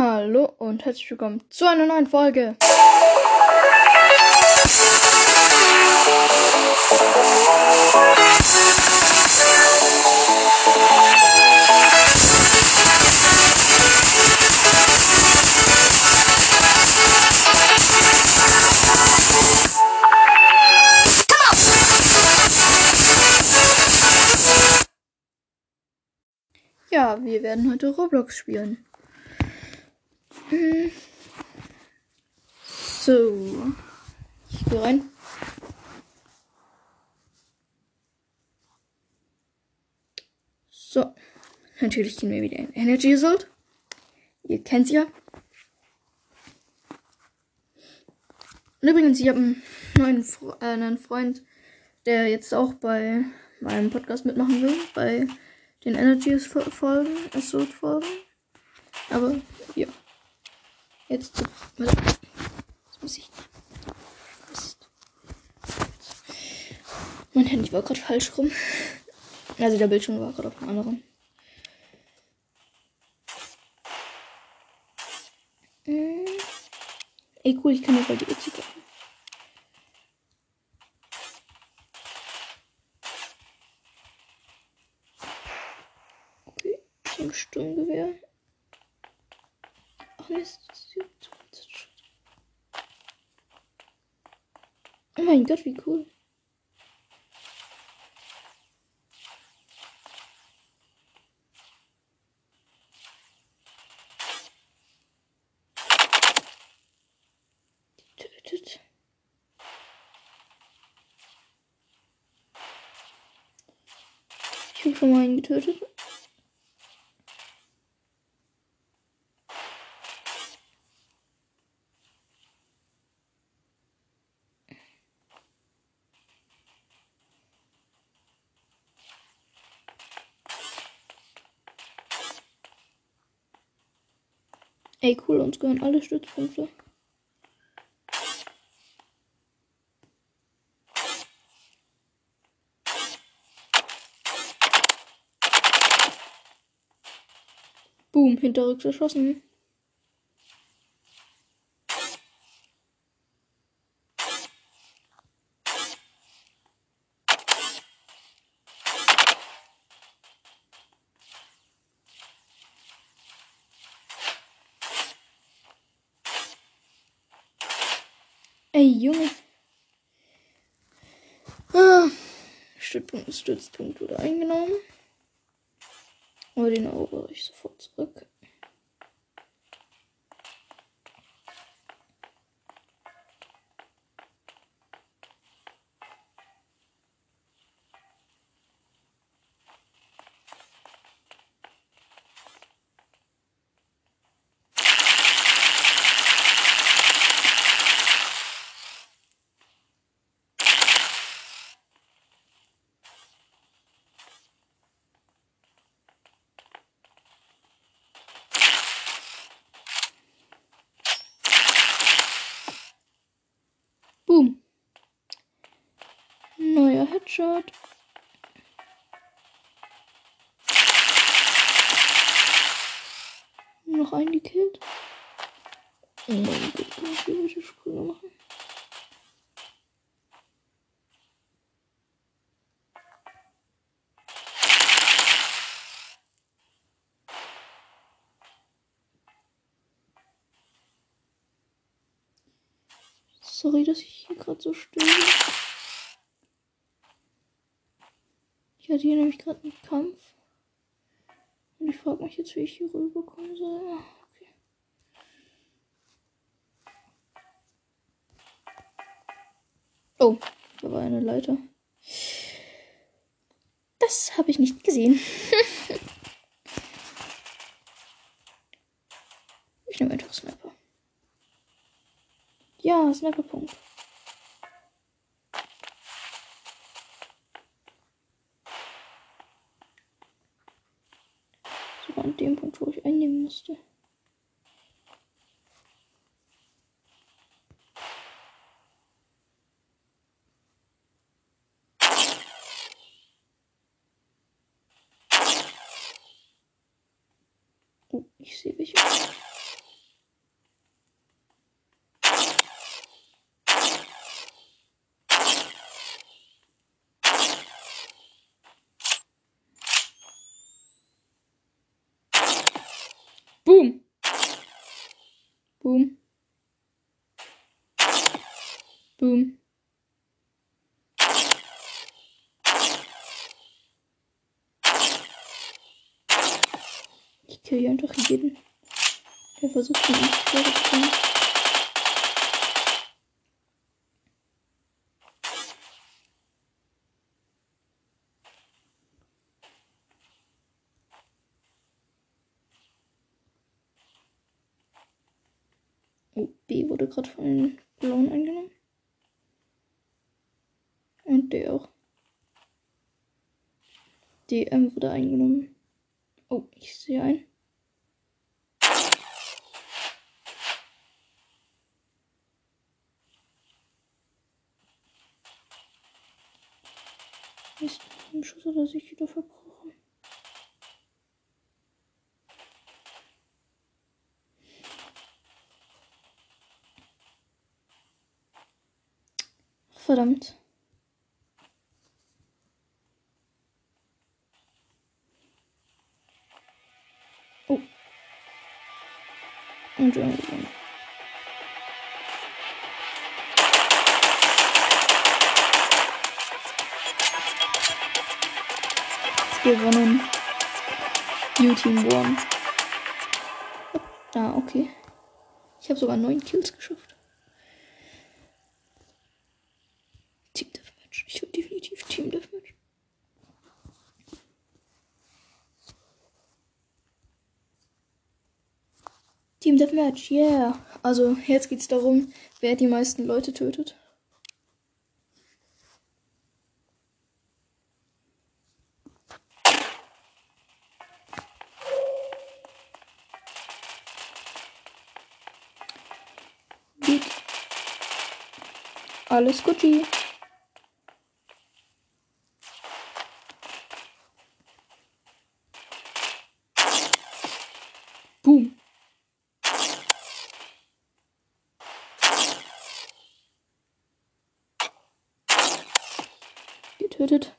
Hallo und herzlich willkommen zu einer neuen Folge. Ja, wir werden heute Roblox spielen. So. Ich gehe rein. So. Natürlich gehen wir wieder in Energy Assault. Ihr kennt ja. Und übrigens, ich habe einen neuen äh, einen Freund, der jetzt auch bei meinem Podcast mitmachen will. Bei den Energy Folgen, Assault Folgen. Aber ja. Jetzt. Jetzt muss ich. Mist. Mein Handy war gerade falsch rum. Also der Bildschirm war gerade auf dem anderen. Hm. Ey, cool, ich kann mir bald die Uzi kaufen. Okay, ein Sturmgewehr. Ach Mist. Oh mein Gott, wie cool. Die tötet. Ich habe schon mal einen getötet. Ey, cool, uns gehören alle Stützpunkte. Boom, hinterrücks erschossen. Ey, Junge. Ah, Stützpunkt, Stützpunkt wurde eingenommen. Aber den erober ich sofort zurück. Boom. Neuer Headshot. Noch einen gekillt. Mein Gott, kann ich hier welche Sprünge machen? Sorry, dass ich hier gerade so bin. Ich hatte hier nämlich gerade einen Kampf. Und ich frage mich jetzt, wie ich hier rüberkommen soll. Ah, Okay. Oh, da war eine Leiter. Das habe ich nicht gesehen. ich nehme einfach Sniper. Ja, Sniperpunkt. Dem Punkt, wo ich einnehmen musste. Oh, ich sehe welche. Boom. Boom. Ich kill hier einfach jeden, der versucht, mich zu kommen. Oh, B gerade von Blauen eingenommen. Und der auch. DM wurde eingenommen. Oh, ich sehe ein. Mist, im Schuss hat er sich wieder verbrochen. Verdammt. Oh. Und irgendwann. Gewonnen. New Team One. Ah, okay. Ich habe sogar neun Kills geschafft. Team Deathmatch. Ich will definitiv Team Deathmatch. Team Deathmatch, yeah. Also jetzt geht's darum, wer die meisten Leute tötet. Alles Gucci. Boom. Getötet.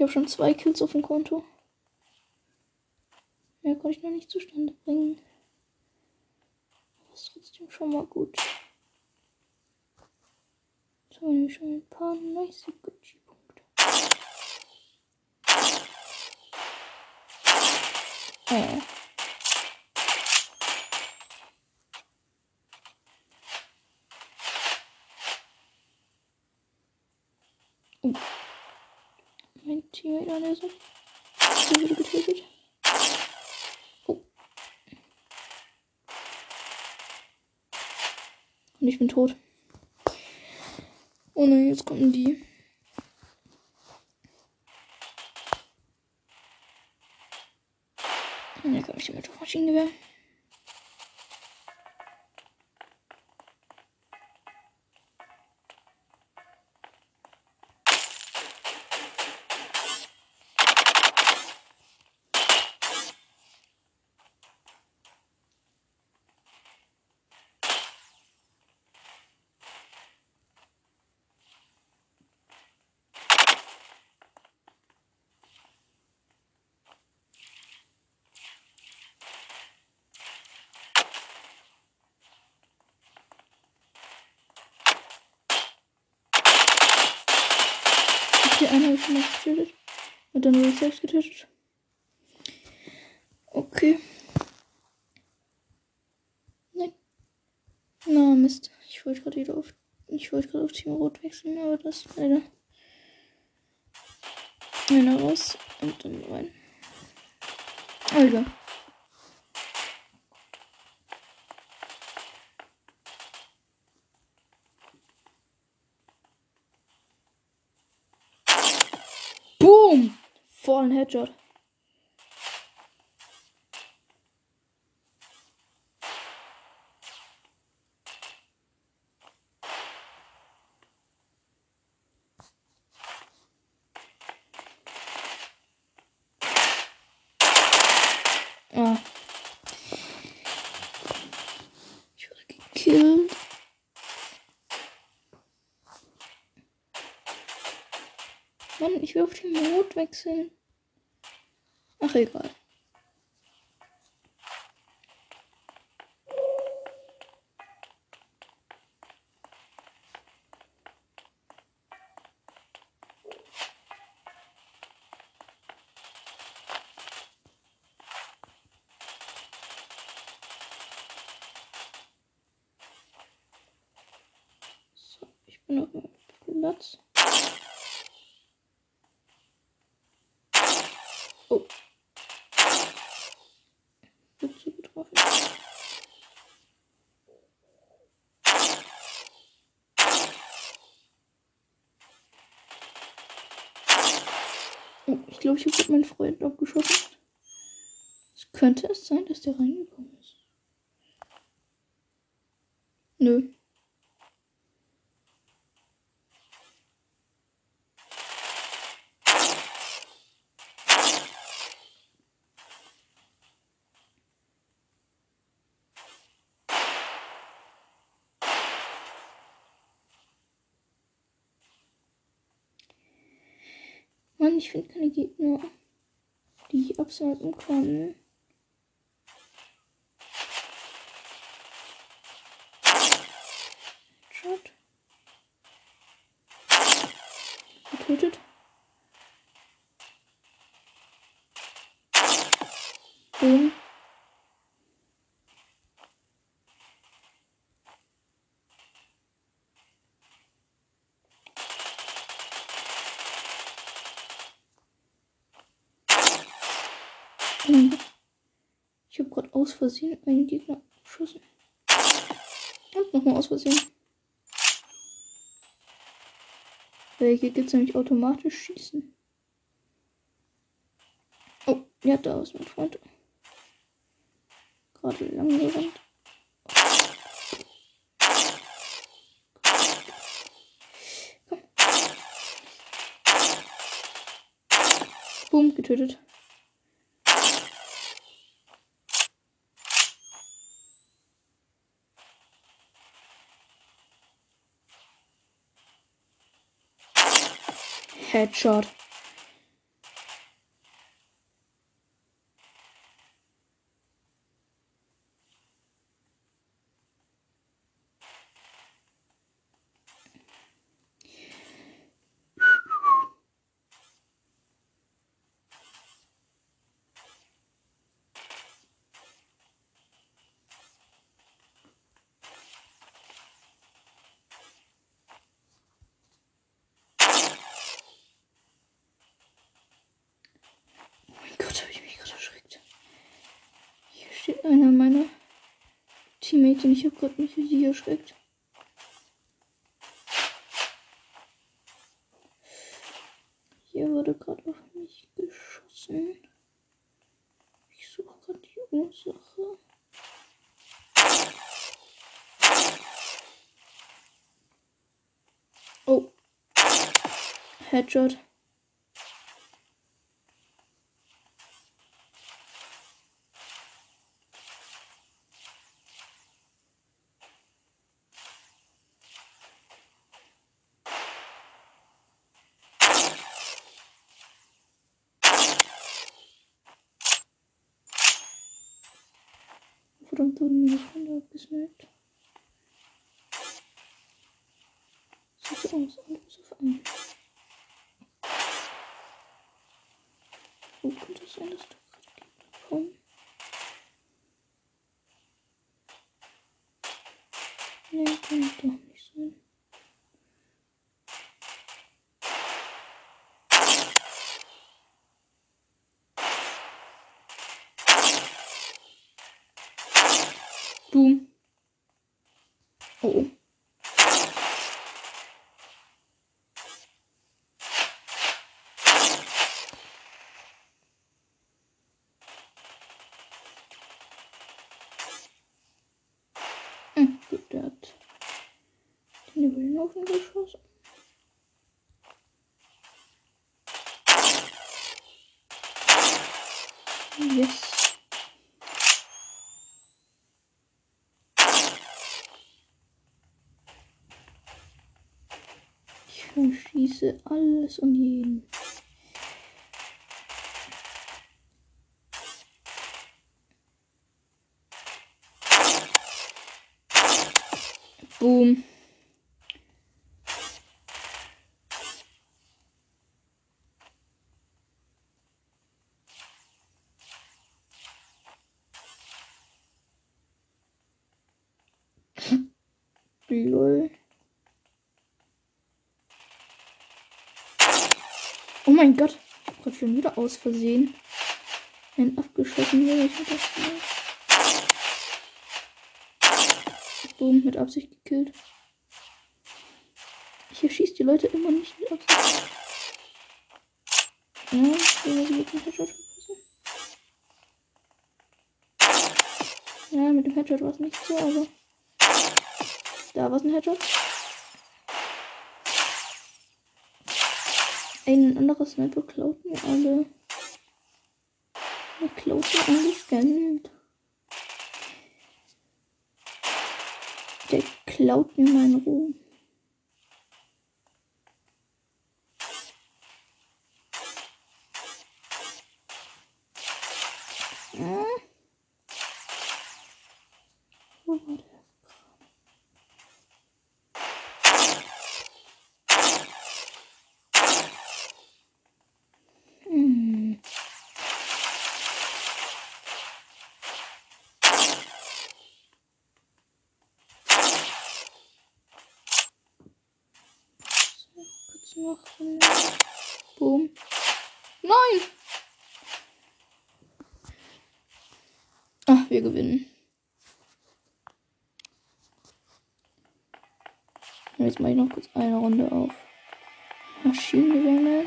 Ich habe schon zwei Kills auf dem Konto. Mehr konnte ich noch nicht zustande bringen. Das ist trotzdem schon mal gut. Jetzt haben wir schon ein paar nice Gucci-Punkte. Oh. Oh. Mein Teammate an der Seite. Der wurde getötet. Oh. Und ich bin tot. Oh nein, jetzt kommen die. Und hier komme ich mit dem Maschinengewehr. Okay, einer habe ich schon mal getötet. Und dann wurde ich selbst getötet. Okay. Nein. Na, Mist. Ich wollte gerade wieder auf. Ich wollte gerade auf Team Rot wechseln, aber das ist leider. Einer raus und dann rein. Also. Boom! Vollen Headshot. Ah. Ich wurde gekillt. Mann, ich will auf den Mond wechseln. Ach, egal. Ich bin noch Platz. Oh, ich glaube, ich habe meinen Freund abgeschossen. Es könnte es sein, dass der reingekommen ist. Mann, ich finde keine Gegner, die ich absnipen kann. Shot. Getötet. Boom. Ich habe gerade aus Versehen einen Gegner geschossen. Und nochmal aus Versehen. Weil hier gibt es nämlich automatisch Schießen. Oh, ja, da ist mein Freund. Gerade lang gerannt. Boom, getötet. Headshot. Einer meiner Teammates und ich habe gerade mich richtig erschreckt. Hier wurde gerade auf mich geschossen. Ich suche gerade die Ursache. Oh. Headshot. Verdammt, wurden meine Freunde abgesniped. Sieht so aus, alles auf einen. Wo könnte es sein, dass da gerade kommen? Nee, kann doch nicht sein. Du. Oh. Hm, gut, der hat den über den geschossen. Yes. Ich verschieße alles und jeden. Boom. Lol. mein Gott. Ich hab grad schon wieder aus Versehen einen abgeschossen. Hier, ich das Boom, mit Absicht gekillt. Hier schießt die Leute immer nicht mit Absicht. Ja, ich jetzt einen Headshot. Ja, mit dem Headshot war es nicht so, aber. Da war es ein Headshot. Ein anderer Sniper klaut mir alle. Er klaut mir alles Geld. Der klaut mir meinen Ruhm. Machen. Boom. Nein! Ach, wir gewinnen. Jetzt mache ich noch kurz eine Runde auf Maschinengewehr.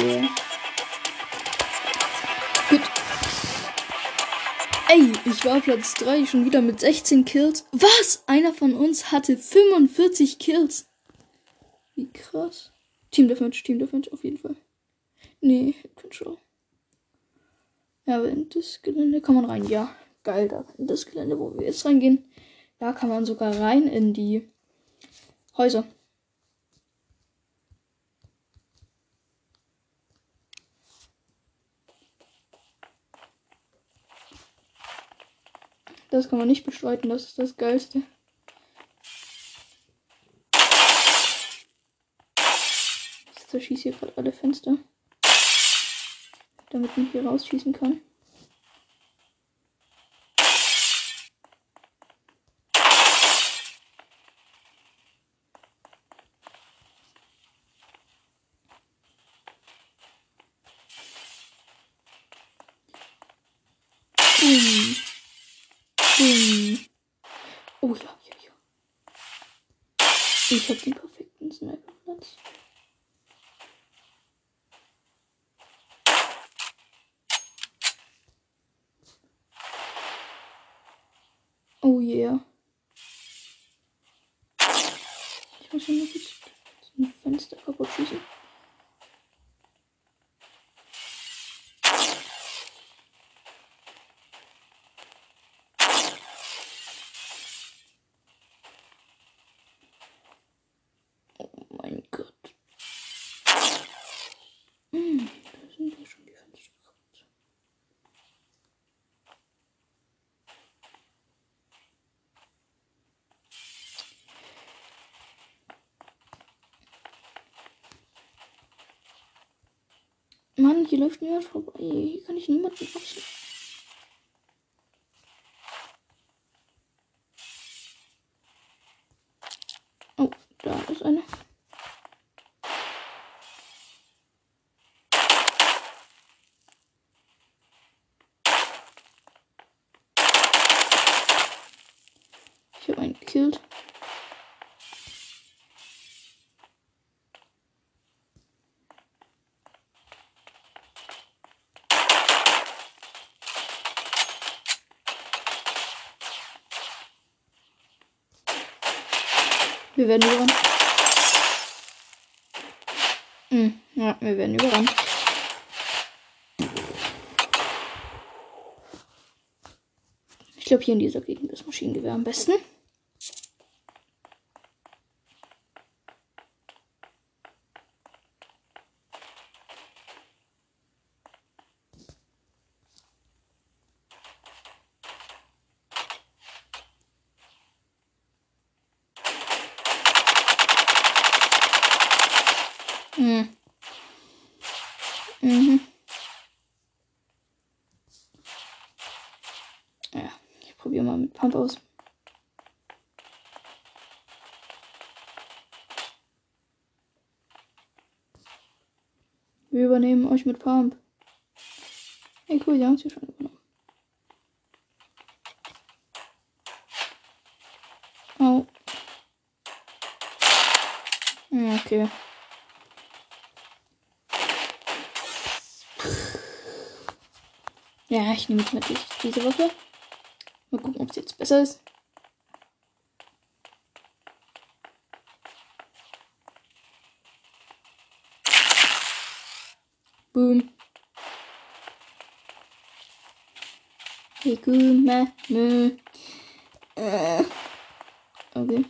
Yeah. Ich war Platz 3 schon wieder mit 16 Kills. Was? Einer von uns hatte 45 Kills. Wie krass. Team Deathmatch, Team Deathmatch auf jeden Fall. Nee, Control. Ja, aber in das Gelände kann man rein. Ja, geil. Da in das Gelände, wo wir jetzt reingehen, da kann man sogar rein in die Häuser. Das kann man nicht bestreiten, das ist das Geilste. Ich zerschieße hier gerade alle Fenster. Damit man hier rausschießen kann. Ich habe den perfekten Sniperplatz. Oh yeah. Ich muss hier noch kurz ein Fenster kaputt schießen. Mann, hier läuft niemand vorbei. Hier kann ich niemanden abschließen. Oh, da ist einer. Ich habe einen gekillt. Wir werden überrannt. Hm, ja, wir werden überrannt. Ich glaube, hier in dieser Gegend ist Maschinengewehr am besten. Mhm. mhm. Ja, ich probiere mal mit Pump aus. Wir übernehmen euch mit Pump. Ey, cool, die haben sie schon übernommen. Oh. Okay. Ja, ich nehme jetzt natürlich diese Waffe. Mal gucken, ob es jetzt besser ist. Boom. Hikume. Mö. Äh. Okay.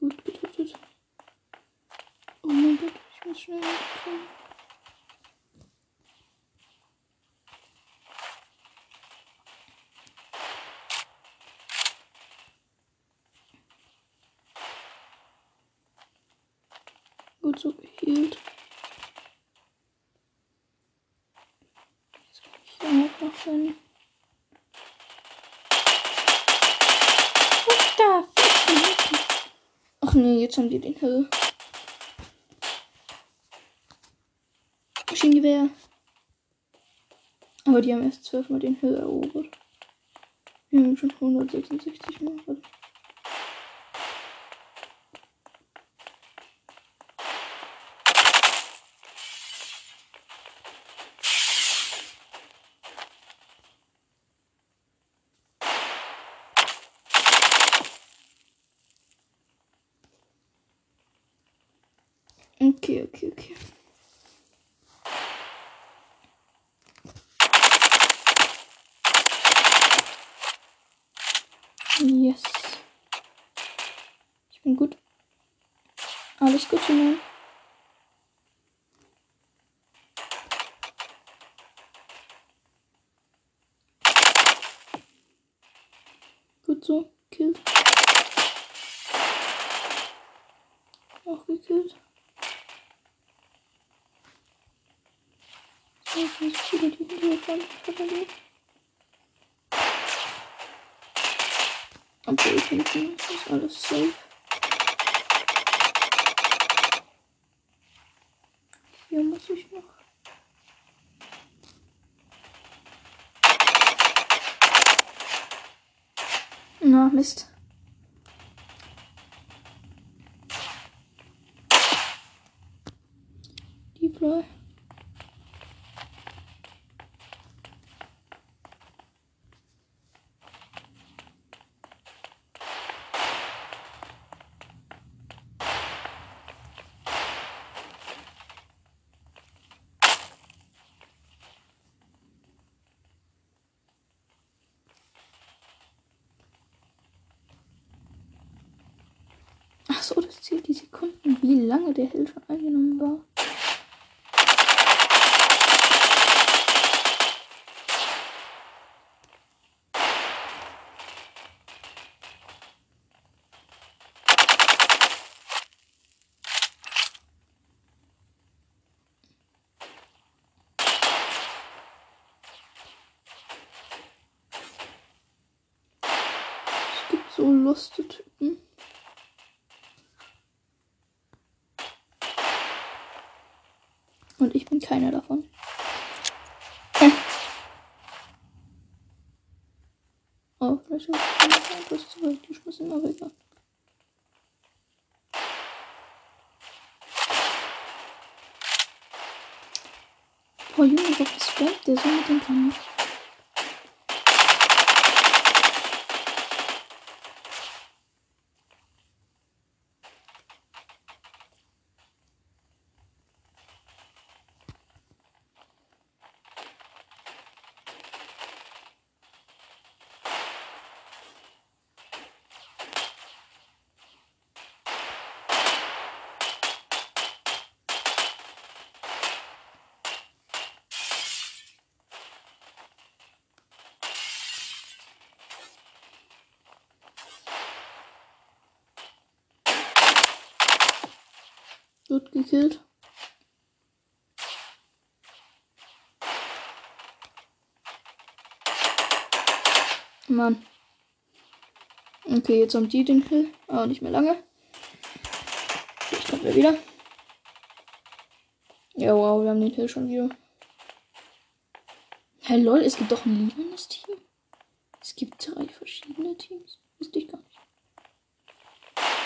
Gut, gut, gut, gut. Oh mein Gott, ich muss schnell wegkommen. Gut so gehielt. Jetzt kann ich hier noch hin. The fuck? Ach nee, jetzt haben die den Hill. Maschinengewehr. Aber die haben erst zwölfmal den Hill erobert. Wir haben schon 166 Mal. Okay, okay. Yes. Ich bin gut. Alles gut, Junge. Gut so. Killt. Auch gekillt. Ich weiß nicht, wie die Hintergrund verwendet. Obwohl hinten ist alles safe. Hier muss ich noch. Na, Mist. Deploy. Ach so, das zählt die Sekunden, lange der Hill schon eingenommen war. Es gibt so lustige Typen. Und ich bin keiner davon. Äh. Oh, vielleicht habe ich etwas zu weit geschmissen, aber egal. Boah, Junge, was spammt der so mit dem Kampf? Wird gekillt. Mann. Okay, jetzt haben die den Kill. Aber nicht mehr lange. Jetzt kommt er wieder. Ja, wow, wir haben den Kill schon wieder. Hey lol, es gibt doch ein liebes Team. Es gibt drei verschiedene Teams. Wusste ich gar nicht.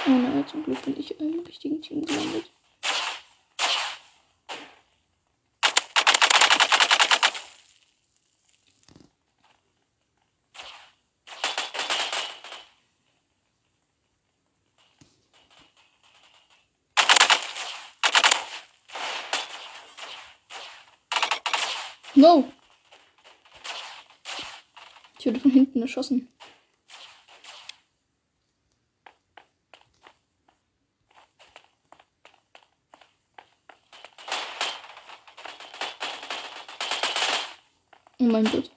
Oh nein, zum Glück bin ich im richtigen Team gelandet. No! Ich wurde von hinten erschossen. Oh mein Gott.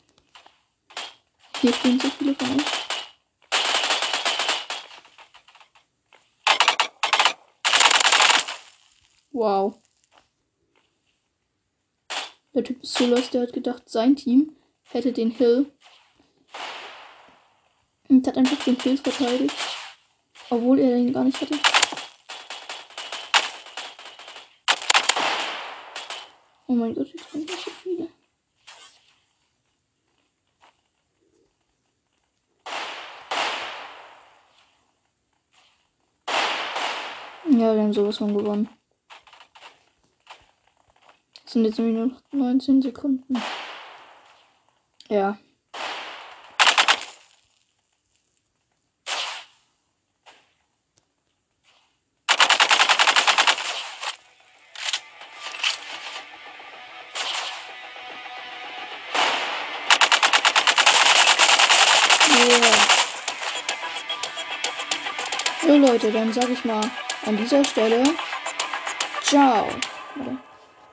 Hier stehen so viele von euch. Wow. Los, der hat gedacht, sein Team hätte den Hill. Und hat einfach den Hill verteidigt. Obwohl er den gar nicht hatte. Oh mein Gott, jetzt kommen so viele. Ja, wir haben sowas von gewonnen. Sind jetzt nur noch 19 Sekunden. Ja. So Leute, dann sage ich mal an dieser Stelle ciao.